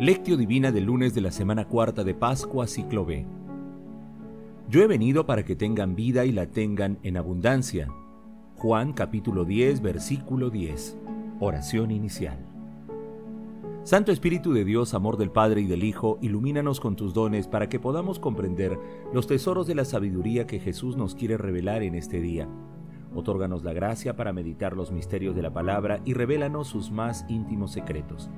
Lectio Divina del lunes de la semana cuarta de Pascua, ciclo B. Yo he venido para que tengan vida y la tengan en abundancia. Juan capítulo 10, versículo 10. Oración inicial. Santo Espíritu de Dios, amor del Padre y del Hijo, ilumínanos con tus dones para que podamos comprender los tesoros de la sabiduría que Jesús nos quiere revelar en este día. Otórganos la gracia para meditar los misterios de la palabra y revélanos sus más íntimos secretos.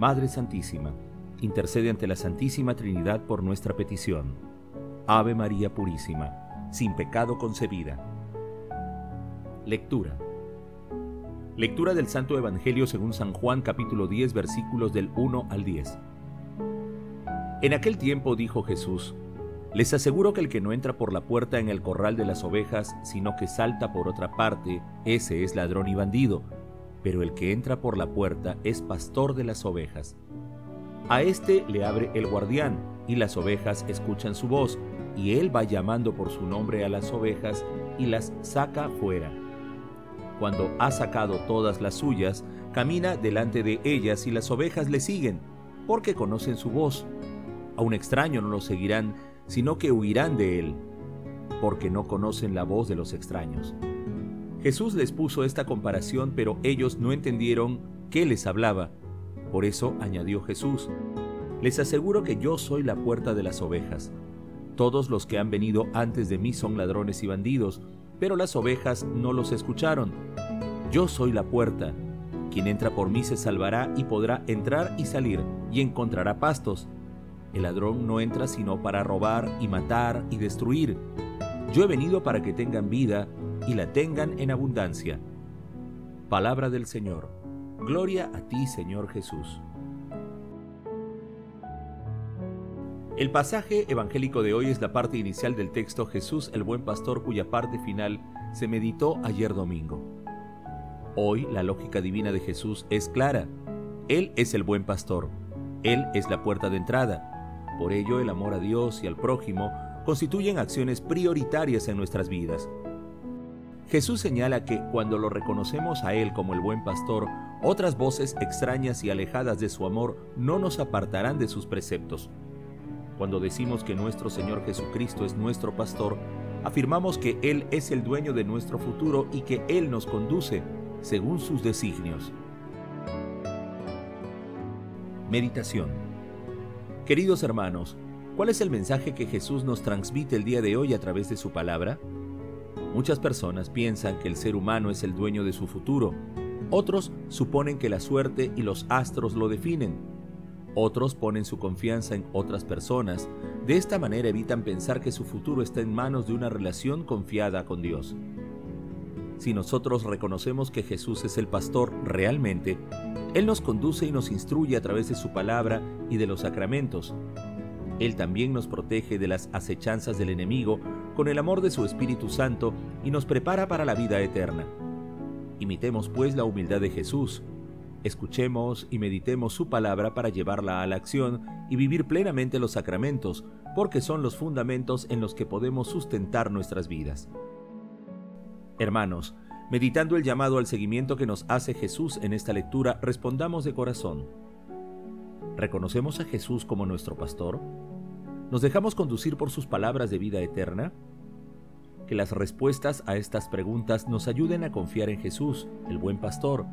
Madre Santísima, intercede ante la Santísima Trinidad por nuestra petición. Ave María Purísima, sin pecado concebida. Lectura. Lectura del Santo Evangelio según San Juan capítulo 10 versículos del 1 al 10. En aquel tiempo dijo Jesús, Les aseguro que el que no entra por la puerta en el corral de las ovejas, sino que salta por otra parte, ese es ladrón y bandido pero el que entra por la puerta es pastor de las ovejas. A éste le abre el guardián, y las ovejas escuchan su voz, y él va llamando por su nombre a las ovejas y las saca fuera. Cuando ha sacado todas las suyas, camina delante de ellas y las ovejas le siguen, porque conocen su voz. A un extraño no lo seguirán, sino que huirán de él, porque no conocen la voz de los extraños. Jesús les puso esta comparación, pero ellos no entendieron qué les hablaba. Por eso añadió Jesús, les aseguro que yo soy la puerta de las ovejas. Todos los que han venido antes de mí son ladrones y bandidos, pero las ovejas no los escucharon. Yo soy la puerta. Quien entra por mí se salvará y podrá entrar y salir, y encontrará pastos. El ladrón no entra sino para robar y matar y destruir. Yo he venido para que tengan vida y la tengan en abundancia. Palabra del Señor. Gloria a ti, Señor Jesús. El pasaje evangélico de hoy es la parte inicial del texto Jesús el buen pastor cuya parte final se meditó ayer domingo. Hoy la lógica divina de Jesús es clara. Él es el buen pastor. Él es la puerta de entrada. Por ello el amor a Dios y al prójimo constituyen acciones prioritarias en nuestras vidas. Jesús señala que cuando lo reconocemos a Él como el buen pastor, otras voces extrañas y alejadas de su amor no nos apartarán de sus preceptos. Cuando decimos que nuestro Señor Jesucristo es nuestro pastor, afirmamos que Él es el dueño de nuestro futuro y que Él nos conduce según sus designios. Meditación Queridos hermanos, ¿cuál es el mensaje que Jesús nos transmite el día de hoy a través de su palabra? Muchas personas piensan que el ser humano es el dueño de su futuro. Otros suponen que la suerte y los astros lo definen. Otros ponen su confianza en otras personas. De esta manera evitan pensar que su futuro está en manos de una relación confiada con Dios. Si nosotros reconocemos que Jesús es el pastor realmente, Él nos conduce y nos instruye a través de su palabra y de los sacramentos. Él también nos protege de las acechanzas del enemigo con el amor de su Espíritu Santo y nos prepara para la vida eterna. Imitemos pues la humildad de Jesús. Escuchemos y meditemos su palabra para llevarla a la acción y vivir plenamente los sacramentos, porque son los fundamentos en los que podemos sustentar nuestras vidas. Hermanos, meditando el llamado al seguimiento que nos hace Jesús en esta lectura, respondamos de corazón. ¿Reconocemos a Jesús como nuestro pastor? ¿Nos dejamos conducir por sus palabras de vida eterna? Que las respuestas a estas preguntas nos ayuden a confiar en Jesús, el buen pastor,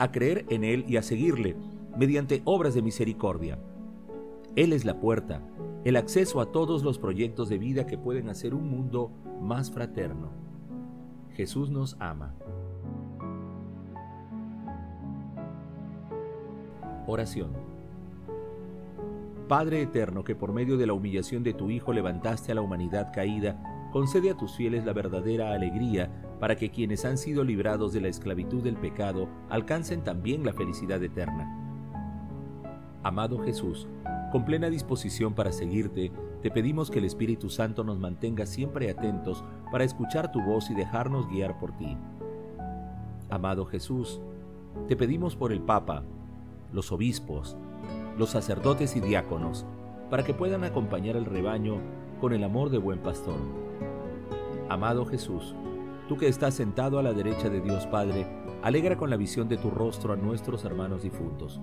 a creer en Él y a seguirle mediante obras de misericordia. Él es la puerta, el acceso a todos los proyectos de vida que pueden hacer un mundo más fraterno. Jesús nos ama. Oración. Padre eterno, que por medio de la humillación de tu Hijo levantaste a la humanidad caída, concede a tus fieles la verdadera alegría para que quienes han sido librados de la esclavitud del pecado alcancen también la felicidad eterna. Amado Jesús, con plena disposición para seguirte, te pedimos que el Espíritu Santo nos mantenga siempre atentos para escuchar tu voz y dejarnos guiar por ti. Amado Jesús, te pedimos por el Papa, los obispos, los sacerdotes y diáconos, para que puedan acompañar al rebaño con el amor de buen pastor. Amado Jesús, tú que estás sentado a la derecha de Dios Padre, alegra con la visión de tu rostro a nuestros hermanos difuntos.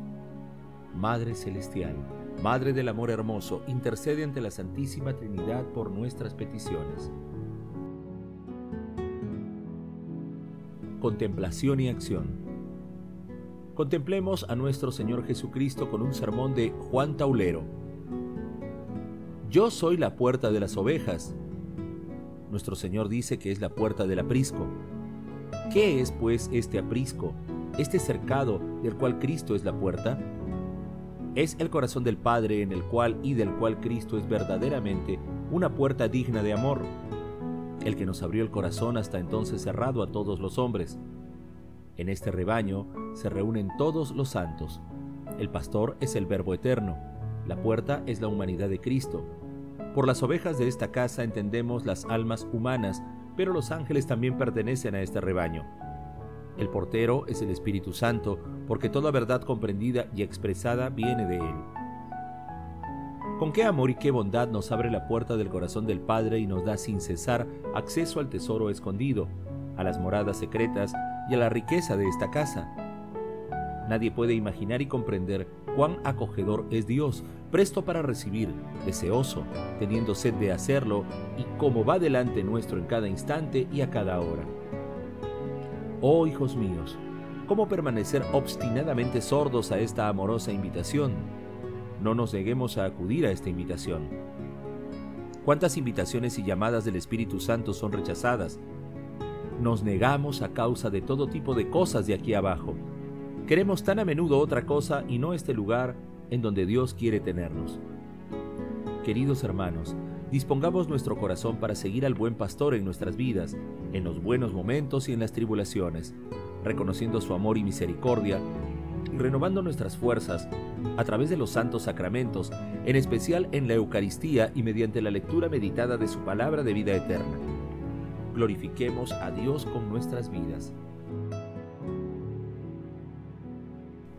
Madre Celestial, Madre del Amor Hermoso, intercede ante la Santísima Trinidad por nuestras peticiones. Contemplación y acción. Contemplemos a nuestro Señor Jesucristo con un sermón de Juan Taulero. Yo soy la puerta de las ovejas. Nuestro Señor dice que es la puerta del aprisco. ¿Qué es pues este aprisco, este cercado del cual Cristo es la puerta? Es el corazón del Padre en el cual y del cual Cristo es verdaderamente una puerta digna de amor, el que nos abrió el corazón hasta entonces cerrado a todos los hombres. En este rebaño se reúnen todos los santos. El pastor es el Verbo eterno, la puerta es la humanidad de Cristo. Por las ovejas de esta casa entendemos las almas humanas, pero los ángeles también pertenecen a este rebaño. El portero es el Espíritu Santo, porque toda verdad comprendida y expresada viene de Él. Con qué amor y qué bondad nos abre la puerta del corazón del Padre y nos da sin cesar acceso al tesoro escondido, a las moradas secretas y a la riqueza de esta casa. Nadie puede imaginar y comprender cuán acogedor es Dios, presto para recibir, deseoso, teniendo sed de hacerlo, y cómo va delante nuestro en cada instante y a cada hora. Oh hijos míos, ¿cómo permanecer obstinadamente sordos a esta amorosa invitación? No nos neguemos a acudir a esta invitación. ¿Cuántas invitaciones y llamadas del Espíritu Santo son rechazadas? Nos negamos a causa de todo tipo de cosas de aquí abajo. Queremos tan a menudo otra cosa y no este lugar en donde Dios quiere tenernos. Queridos hermanos, dispongamos nuestro corazón para seguir al buen pastor en nuestras vidas, en los buenos momentos y en las tribulaciones, reconociendo su amor y misericordia renovando nuestras fuerzas a través de los santos sacramentos, en especial en la Eucaristía y mediante la lectura meditada de su palabra de vida eterna. Glorifiquemos a Dios con nuestras vidas.